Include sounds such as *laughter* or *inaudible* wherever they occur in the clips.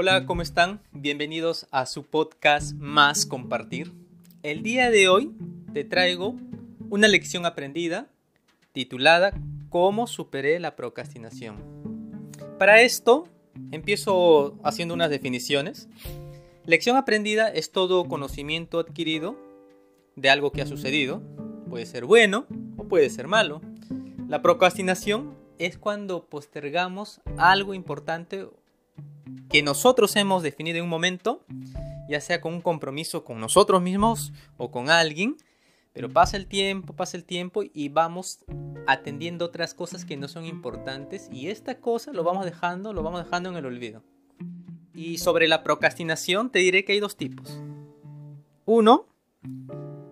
Hola, ¿cómo están? Bienvenidos a su podcast Más Compartir. El día de hoy te traigo una lección aprendida titulada ¿Cómo superé la procrastinación? Para esto, empiezo haciendo unas definiciones. Lección aprendida es todo conocimiento adquirido de algo que ha sucedido. Puede ser bueno o puede ser malo. La procrastinación es cuando postergamos algo importante que nosotros hemos definido en un momento, ya sea con un compromiso con nosotros mismos o con alguien, pero pasa el tiempo, pasa el tiempo y vamos atendiendo otras cosas que no son importantes y esta cosa lo vamos dejando, lo vamos dejando en el olvido. Y sobre la procrastinación te diré que hay dos tipos. Uno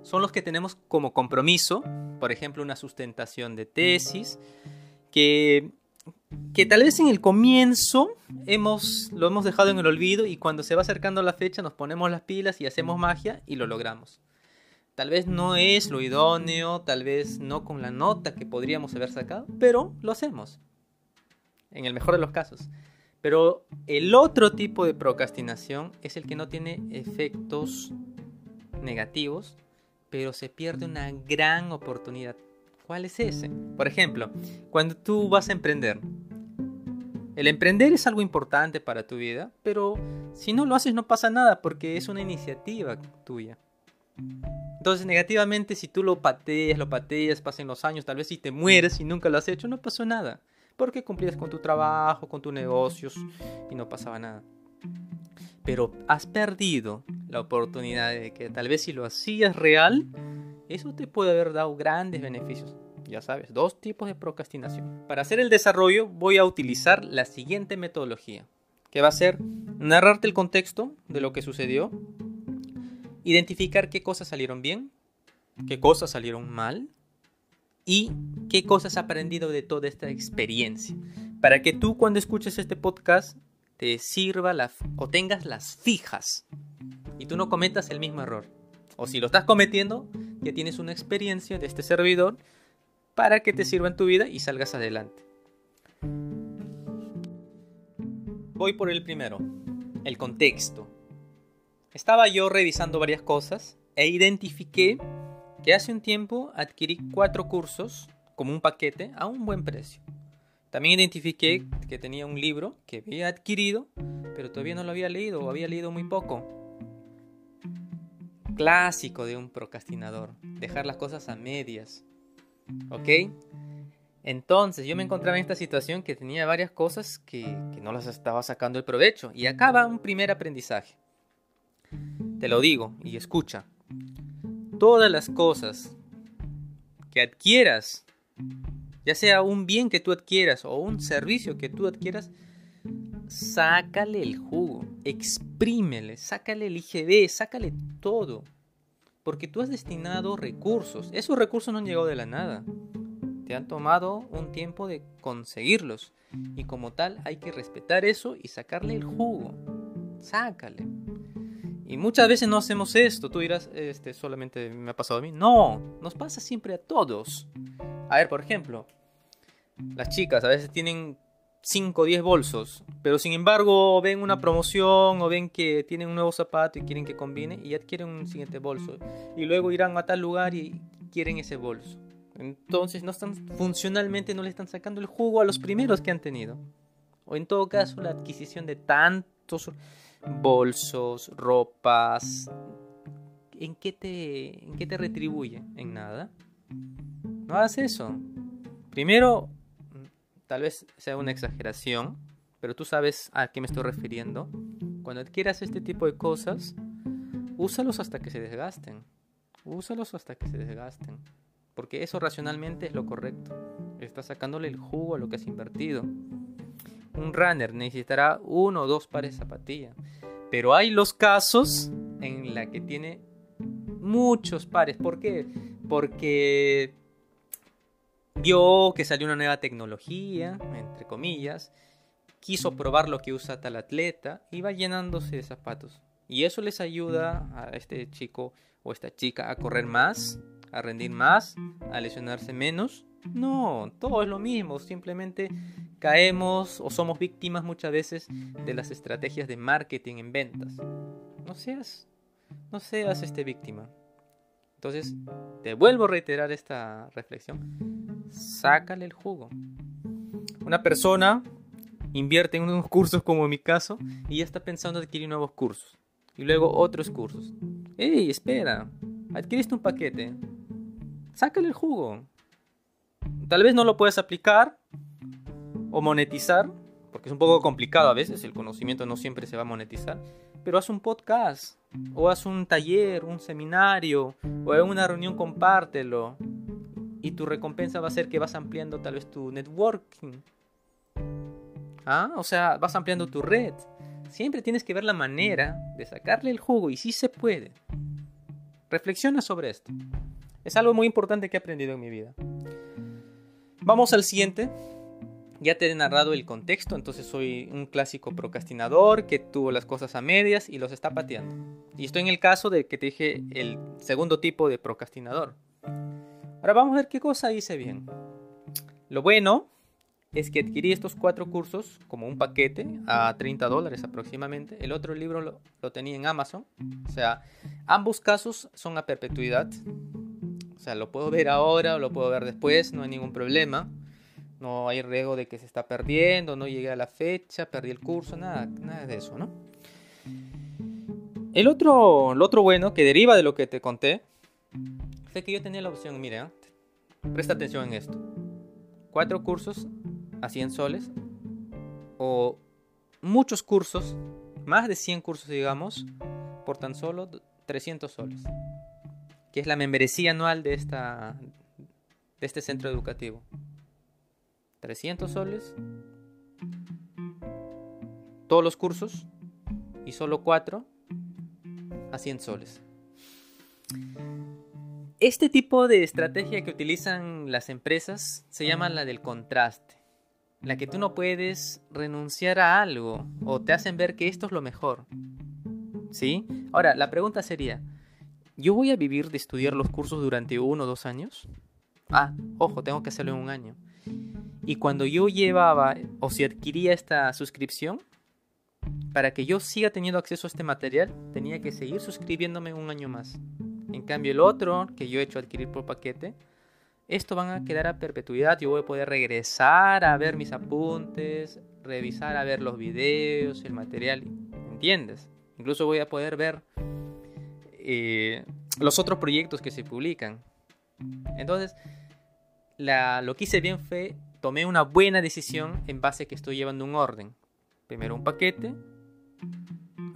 son los que tenemos como compromiso, por ejemplo, una sustentación de tesis, que que tal vez en el comienzo hemos, lo hemos dejado en el olvido y cuando se va acercando la fecha nos ponemos las pilas y hacemos magia y lo logramos. Tal vez no es lo idóneo, tal vez no con la nota que podríamos haber sacado, pero lo hacemos. En el mejor de los casos. Pero el otro tipo de procrastinación es el que no tiene efectos negativos, pero se pierde una gran oportunidad. ¿Cuál es ese? Por ejemplo, cuando tú vas a emprender. El emprender es algo importante para tu vida, pero si no lo haces no pasa nada porque es una iniciativa tuya. Entonces, negativamente, si tú lo pateas, lo pateas, pasen los años, tal vez si te mueres y nunca lo has hecho, no pasó nada. Porque cumplías con tu trabajo, con tus negocios y no pasaba nada. Pero has perdido la oportunidad de que tal vez si lo hacías real, eso te puede haber dado grandes beneficios. Ya sabes, dos tipos de procrastinación. Para hacer el desarrollo voy a utilizar la siguiente metodología, que va a ser narrarte el contexto de lo que sucedió, identificar qué cosas salieron bien, qué cosas salieron mal y qué cosas has aprendido de toda esta experiencia. Para que tú cuando escuches este podcast te sirva la, o tengas las fijas y tú no cometas el mismo error. O si lo estás cometiendo, ya tienes una experiencia de este servidor para que te sirva en tu vida y salgas adelante. Voy por el primero, el contexto. Estaba yo revisando varias cosas e identifiqué que hace un tiempo adquirí cuatro cursos como un paquete a un buen precio. También identifiqué que tenía un libro que había adquirido, pero todavía no lo había leído o había leído muy poco clásico de un procrastinador, dejar las cosas a medias. ¿Ok? Entonces yo me encontraba en esta situación que tenía varias cosas que, que no las estaba sacando el provecho. Y acá va un primer aprendizaje. Te lo digo y escucha. Todas las cosas que adquieras, ya sea un bien que tú adquieras o un servicio que tú adquieras, sácale el jugo, exprímele, sácale el IGB, sácale todo. Porque tú has destinado recursos. Esos recursos no han llegado de la nada. Te han tomado un tiempo de conseguirlos. Y como tal hay que respetar eso y sacarle el jugo. Sácale. Y muchas veces no hacemos esto. Tú dirás, este solamente me ha pasado a mí. No, nos pasa siempre a todos. A ver, por ejemplo, las chicas a veces tienen 5 o 10 bolsos, pero sin embargo ven una promoción o ven que tienen un nuevo zapato y quieren que combine y adquieren un siguiente bolso. Y luego irán a tal lugar y quieren ese bolso. Entonces no están funcionalmente no le están sacando el jugo a los primeros que han tenido. O en todo caso la adquisición de tantos bolsos, ropas, ¿en qué te, en qué te retribuye? En nada. No hagas eso. Primero Tal vez sea una exageración, pero tú sabes a qué me estoy refiriendo. Cuando adquieras este tipo de cosas, úsalos hasta que se desgasten. Úsalos hasta que se desgasten. Porque eso racionalmente es lo correcto. Estás sacándole el jugo a lo que has invertido. Un runner necesitará uno o dos pares de zapatillas. Pero hay los casos en la que tiene muchos pares. ¿Por qué? Porque vio que salió una nueva tecnología, entre comillas, quiso probar lo que usa tal atleta y va llenándose de zapatos. Y eso les ayuda a este chico o esta chica a correr más, a rendir más, a lesionarse menos. No, todo es lo mismo, simplemente caemos o somos víctimas muchas veces de las estrategias de marketing en ventas. No seas, no seas este víctima. Entonces, te vuelvo a reiterar esta reflexión. Sácale el jugo. Una persona invierte en unos cursos como en mi caso y ya está pensando adquirir nuevos cursos. Y luego otros cursos. ¡Ey, espera! Adquiriste un paquete. Sácale el jugo. Tal vez no lo puedes aplicar o monetizar, porque es un poco complicado a veces, el conocimiento no siempre se va a monetizar, pero haz un podcast, o haz un taller, un seminario, o en una reunión compártelo, y tu recompensa va a ser que vas ampliando tal vez tu networking. ¿Ah? O sea, vas ampliando tu red. Siempre tienes que ver la manera de sacarle el jugo y si se puede. Reflexiona sobre esto. Es algo muy importante que he aprendido en mi vida. Vamos al siguiente. Ya te he narrado el contexto, entonces soy un clásico procrastinador que tuvo las cosas a medias y los está pateando. Y estoy en el caso de que te dije el segundo tipo de procrastinador. Ahora vamos a ver qué cosa hice bien. Lo bueno es que adquirí estos cuatro cursos como un paquete a 30 dólares aproximadamente. El otro libro lo, tenía en Amazon. O sea, ambos casos son a perpetuidad. O sea, lo puedo ver ahora o lo puedo ver después, no hay ningún problema. No hay riesgo de que se está perdiendo, no llegue a la fecha, perdí el curso, nada, nada de eso, ¿no? El otro, lo otro bueno que deriva de lo que te conté que yo tenía la opción, mira, presta atención en esto. Cuatro cursos a 100 soles o muchos cursos, más de 100 cursos digamos, por tan solo 300 soles que es la membresía anual de, esta, de este centro educativo. 300 soles, todos los cursos y solo 4 a 100 soles. Este tipo de estrategia que utilizan las empresas se llama la del contraste, la que tú no puedes renunciar a algo o te hacen ver que esto es lo mejor. ¿Sí? Ahora, la pregunta sería, ¿Yo voy a vivir de estudiar los cursos durante uno o dos años? Ah, ojo, tengo que hacerlo en un año. Y cuando yo llevaba o si adquiría esta suscripción, para que yo siga teniendo acceso a este material, tenía que seguir suscribiéndome un año más. En cambio, el otro que yo he hecho adquirir por paquete, esto van a quedar a perpetuidad. Yo voy a poder regresar a ver mis apuntes, revisar a ver los videos, el material. ¿Entiendes? Incluso voy a poder ver eh, los otros proyectos que se publican. Entonces, lo que hice bien fue, tomé una buena decisión en base a que estoy llevando un orden. Primero un paquete,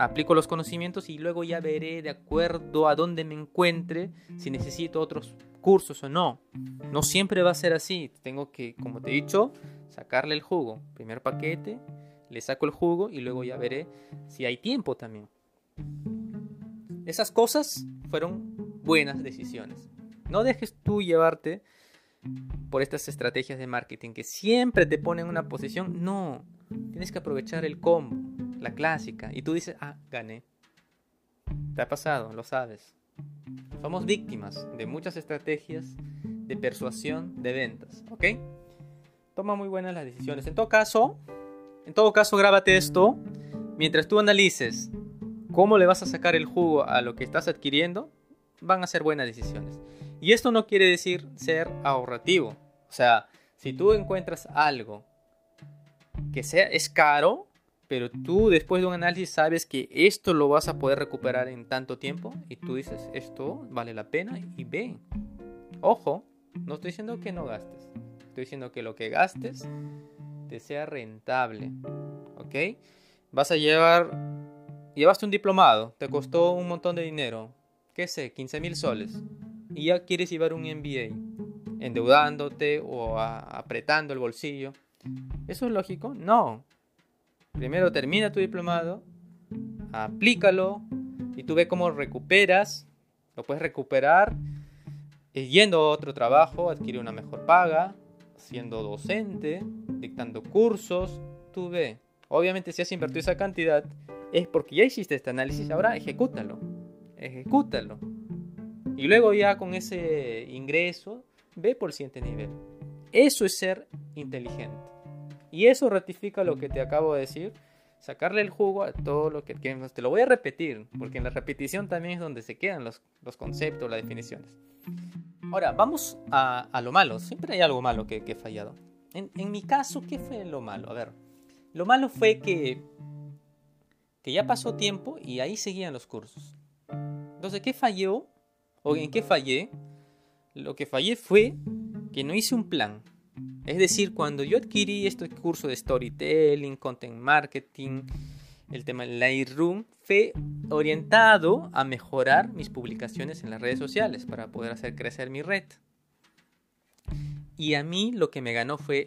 aplico los conocimientos y luego ya veré de acuerdo a dónde me encuentre si necesito otros cursos o no. No siempre va a ser así. Tengo que, como te he dicho, sacarle el jugo. Primer paquete, le saco el jugo y luego ya veré si hay tiempo también. Esas cosas fueron buenas decisiones. No dejes tú llevarte por estas estrategias de marketing que siempre te ponen en una posición. No, tienes que aprovechar el combo, la clásica. Y tú dices, ah, gané. Te ha pasado, lo sabes. Somos víctimas de muchas estrategias de persuasión de ventas, ¿ok? Toma muy buenas las decisiones. En todo caso, en todo caso, grábate esto. Mientras tú analices cómo le vas a sacar el jugo a lo que estás adquiriendo, van a ser buenas decisiones. Y esto no quiere decir ser ahorrativo. O sea, si tú encuentras algo que sea, es caro, pero tú después de un análisis sabes que esto lo vas a poder recuperar en tanto tiempo y tú dices, esto vale la pena y ve. Ojo, no estoy diciendo que no gastes. Estoy diciendo que lo que gastes te sea rentable. ¿Ok? Vas a llevar llevaste un diplomado, te costó un montón de dinero, qué sé, 15 mil soles, y ya quieres llevar un MBA, endeudándote o apretando el bolsillo. ¿Eso es lógico? No. Primero termina tu diplomado, aplícalo y tú ves cómo recuperas, lo puedes recuperar eh, yendo a otro trabajo, adquirir una mejor paga, siendo docente, dictando cursos, tú ve. Obviamente si has invertido esa cantidad, es porque ya hiciste este análisis, ahora ejecútalo, ejecútalo. Y luego ya con ese ingreso, ve por el siguiente nivel. Eso es ser inteligente. Y eso ratifica lo que te acabo de decir, sacarle el jugo a todo lo que, te lo voy a repetir, porque en la repetición también es donde se quedan los, conceptos, las definiciones. Ahora, vamos a, lo malo. Siempre hay algo malo que, he fallado. En, en, mi caso, ¿qué fue lo malo? A ver, lo malo fue que, que ya pasó tiempo y ahí seguían los cursos. Entonces, ¿qué falló? ¿O en qué fallé? Lo que fallé fue que no hice un plan. Es decir, cuando yo adquirí este curso de storytelling, content marketing, el tema del Lightroom, fue orientado a mejorar mis publicaciones en las redes sociales para poder hacer crecer mi red. Y a mí lo que me ganó fue,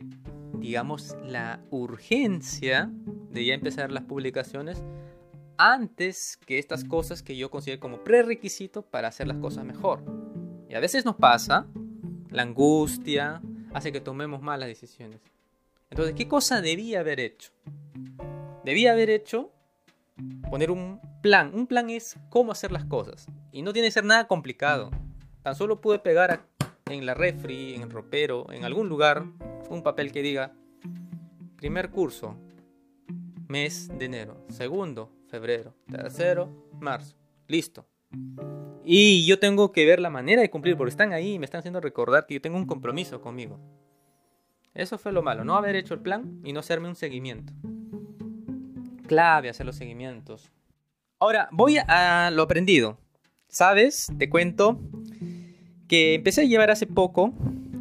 digamos, la urgencia de ya empezar las publicaciones antes que estas cosas que yo considero como prerequisito para hacer las cosas mejor. Y a veces nos pasa, la angustia, hace que tomemos malas decisiones. Entonces, ¿qué cosa debía haber hecho? Debía haber hecho poner un plan. Un plan es cómo hacer las cosas. Y no tiene que ser nada complicado. Tan solo pude pegar en la refri, en el ropero, en algún lugar, un papel que diga, primer curso, mes de enero. Segundo, febrero. Tercero, marzo. Listo. Y yo tengo que ver la manera de cumplir, porque están ahí y me están haciendo recordar que yo tengo un compromiso conmigo. Eso fue lo malo, no haber hecho el plan y no hacerme un seguimiento. Clave hacer los seguimientos. Ahora, voy a lo aprendido. ¿Sabes? Te cuento que empecé a llevar hace poco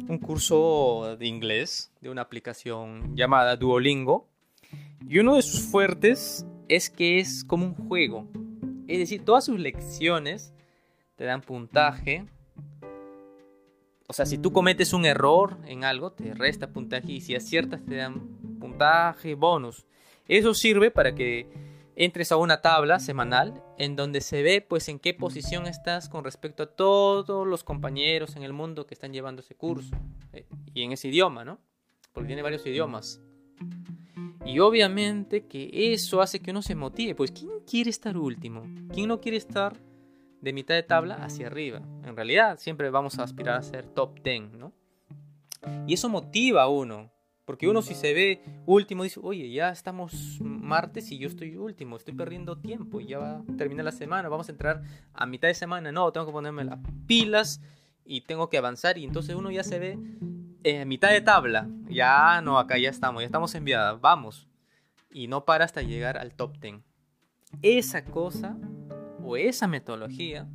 un curso de inglés de una aplicación llamada Duolingo. Y uno de sus fuertes es que es como un juego. Es decir, todas sus lecciones te dan puntaje. O sea, si tú cometes un error en algo, te resta puntaje y si aciertas te dan puntaje bonus. Eso sirve para que entres a una tabla semanal en donde se ve pues en qué posición estás con respecto a todos los compañeros en el mundo que están llevando ese curso eh, y en ese idioma, ¿no? Porque tiene varios idiomas. Y obviamente que eso hace que uno se motive, pues ¿quién quiere estar último? ¿Quién no quiere estar de mitad de tabla hacia arriba. En realidad siempre vamos a aspirar a ser top 10, ¿no? Y eso motiva a uno, porque uno si se ve último dice, oye, ya estamos martes y yo estoy último, estoy perdiendo tiempo, y ya va a terminar la semana, vamos a entrar a mitad de semana, no, tengo que ponerme las pilas y tengo que avanzar y entonces uno ya se ve en mitad de tabla, ya no, acá ya estamos, ya estamos enviadas, vamos. Y no para hasta llegar al top 10. Esa cosa o esa metodología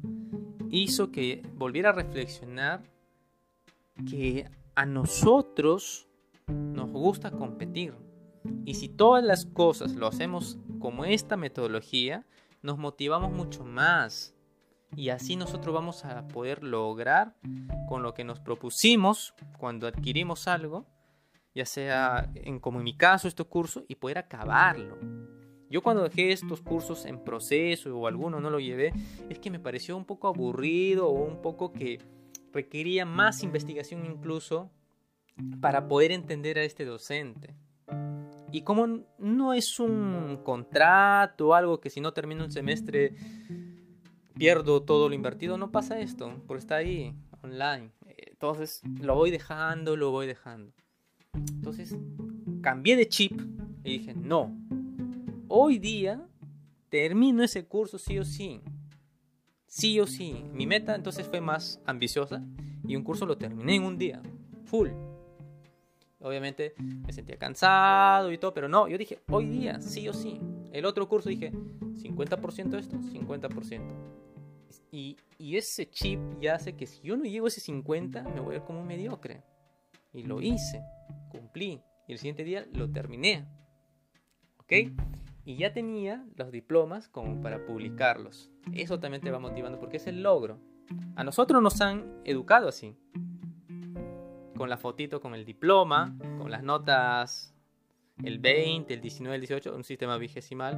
hizo que volviera a reflexionar que a nosotros nos gusta competir. Y si todas las cosas lo hacemos como esta metodología, nos motivamos mucho más. Y así nosotros vamos a poder lograr con lo que nos propusimos cuando adquirimos algo, ya sea en como en mi caso este curso, y poder acabarlo. Yo cuando dejé estos cursos en proceso o alguno no lo llevé, es que me pareció un poco aburrido o un poco que requería más investigación incluso para poder entender a este docente. Y como no es un contrato o algo que si no termino un semestre pierdo todo lo invertido, no pasa esto, porque está ahí, online. Entonces lo voy dejando, lo voy dejando. Entonces cambié de chip y dije, no, hoy día termino ese curso sí o sí. Sí o sí. Mi meta entonces fue más ambiciosa y un curso lo terminé en un día. Full. Obviamente me sentía cansado y todo, pero no, yo dije, hoy día, sí o sí. El otro curso dije, 50% esto, 50%. Y, ese chip ya hace que si yo no llego ese 50, me voy a ver como un mediocre. Y lo hice, cumplí. Y el siguiente día lo terminé. ¿Ok? Y ya tenía los diplomas como para publicarlos. Eso también te va motivando porque es el logro. A nosotros nos han educado así. Con la fotito, con el diploma, con las notas, el 20, el 19, el 18, un sistema vigesimal.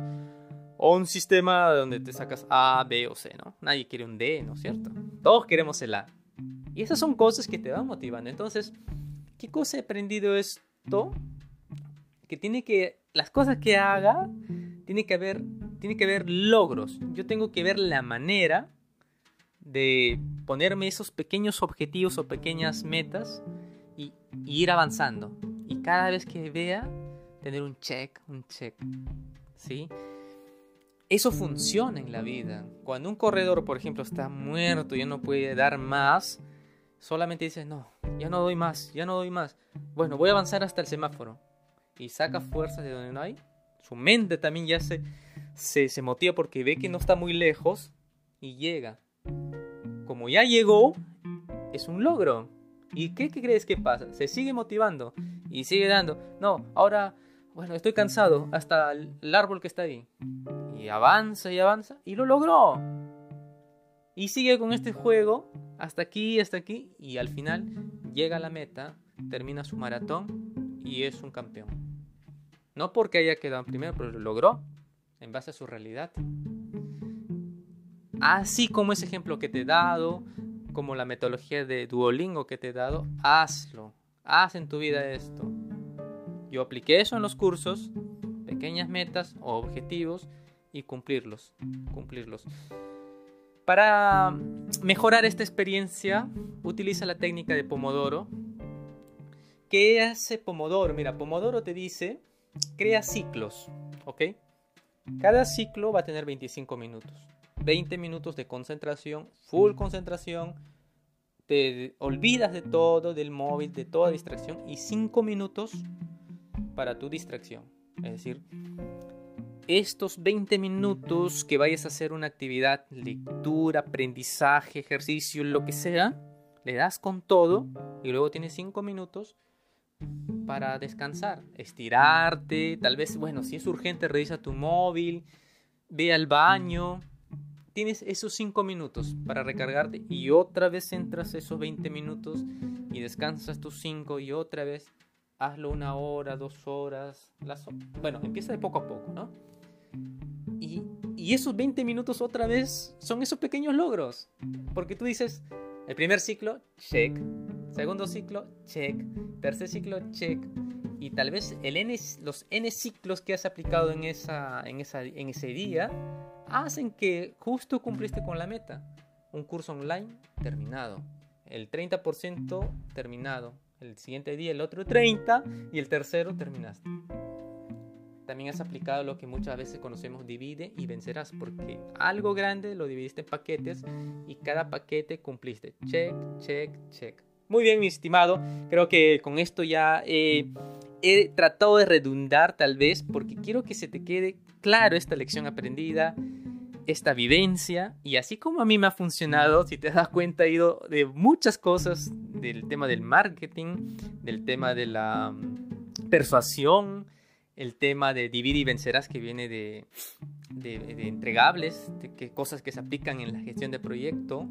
O un sistema donde te sacas A, B o C, ¿no? Nadie quiere un D, ¿no es cierto? Todos queremos el A. Y esas son cosas que te van motivando. Entonces, ¿qué cosa he aprendido esto? Que tiene que, las cosas que haga, tiene que haber, tiene que haber logros. Yo tengo que ver la manera de ponerme esos pequeños objetivos o pequeñas metas y, ir avanzando. Y cada vez que vea, tener un check, un check. ¿Sí? Eso funciona en la vida. Cuando un corredor, por ejemplo, está muerto, ya no puede dar más, solamente dice, no, ya no doy más, ya no doy más. Bueno, voy a avanzar hasta el semáforo. Y saca fuerzas de donde no hay. Su mente también ya se, se, se motiva porque ve que no está muy lejos y llega. Como ya llegó, es un logro. ¿Y qué, crees que pasa? Se sigue motivando y sigue dando. No, ahora, bueno, estoy cansado hasta el árbol que está ahí. Y avanza y avanza y lo logró. Y sigue con este juego hasta aquí, hasta aquí. Y al final llega a la meta, termina su maratón y es un campeón. No porque haya quedado primero, pero lo logró en base a su realidad. Así como ese ejemplo que te he dado, como la metodología de Duolingo que te he dado, hazlo. Haz en tu vida esto. Yo apliqué eso en los cursos, pequeñas metas o objetivos y cumplirlos, cumplirlos. Para mejorar esta experiencia, utiliza la técnica de Pomodoro. ¿Qué hace Pomodoro? Mira, Pomodoro te dice, crea ciclos, ¿ok? Cada ciclo va a tener 25 minutos. 20 minutos de concentración, full concentración, te olvidas de todo, del móvil, de toda distracción y 5 minutos para tu distracción. Es decir, estos 20 minutos que vayas a hacer una actividad, lectura, aprendizaje, ejercicio, lo que sea, le das con todo y luego tienes 5 minutos para descansar, estirarte, tal vez, bueno, si es urgente, revisa tu móvil, ve al baño, tienes esos 5 minutos para recargarte y otra vez entras esos 20 minutos y descansas tus 5 y otra vez hazlo una hora, dos horas. Las, bueno, empieza de poco a poco, ¿no? Y, y esos 20 minutos otra vez son esos pequeños logros. Porque tú dices, el primer ciclo, check. Segundo ciclo, check. Tercer ciclo, check. Y tal vez el N, los N ciclos que has aplicado en, esa, en, esa, en ese día hacen que justo cumpliste con la meta. Un curso online terminado. El 30% terminado. El siguiente día el otro 30 y el tercero terminaste. También has aplicado lo que muchas veces conocemos divide y vencerás porque algo grande lo dividiste en paquetes y cada paquete cumpliste. Check, check, check. Muy bien, mi estimado. Creo que con esto ya he tratado de redundar tal vez porque quiero que se te quede claro esta lección aprendida esta vivencia y así como a mí me ha funcionado, si te das cuenta, he ido de muchas cosas, del tema del marketing, del tema de la mm, persuasión, el tema de divide y vencerás que viene de, de, entregables, de que cosas que se aplican en la gestión de proyecto,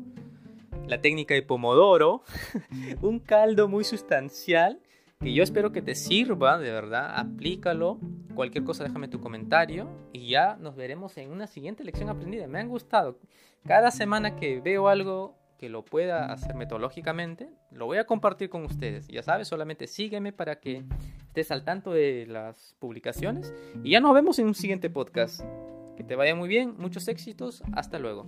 la técnica de Pomodoro, *laughs* un caldo muy sustancial que yo espero que te sirva, de verdad, aplícalo. Cualquier cosa déjame tu comentario y ya nos veremos en una siguiente lección aprendida. Me han gustado. Cada semana que veo algo que lo pueda hacer metodológicamente, lo voy a compartir con ustedes. Ya sabes, solamente sígueme para que estés al tanto de las publicaciones y ya nos vemos en un siguiente podcast. Que te vaya muy bien, muchos éxitos, hasta luego.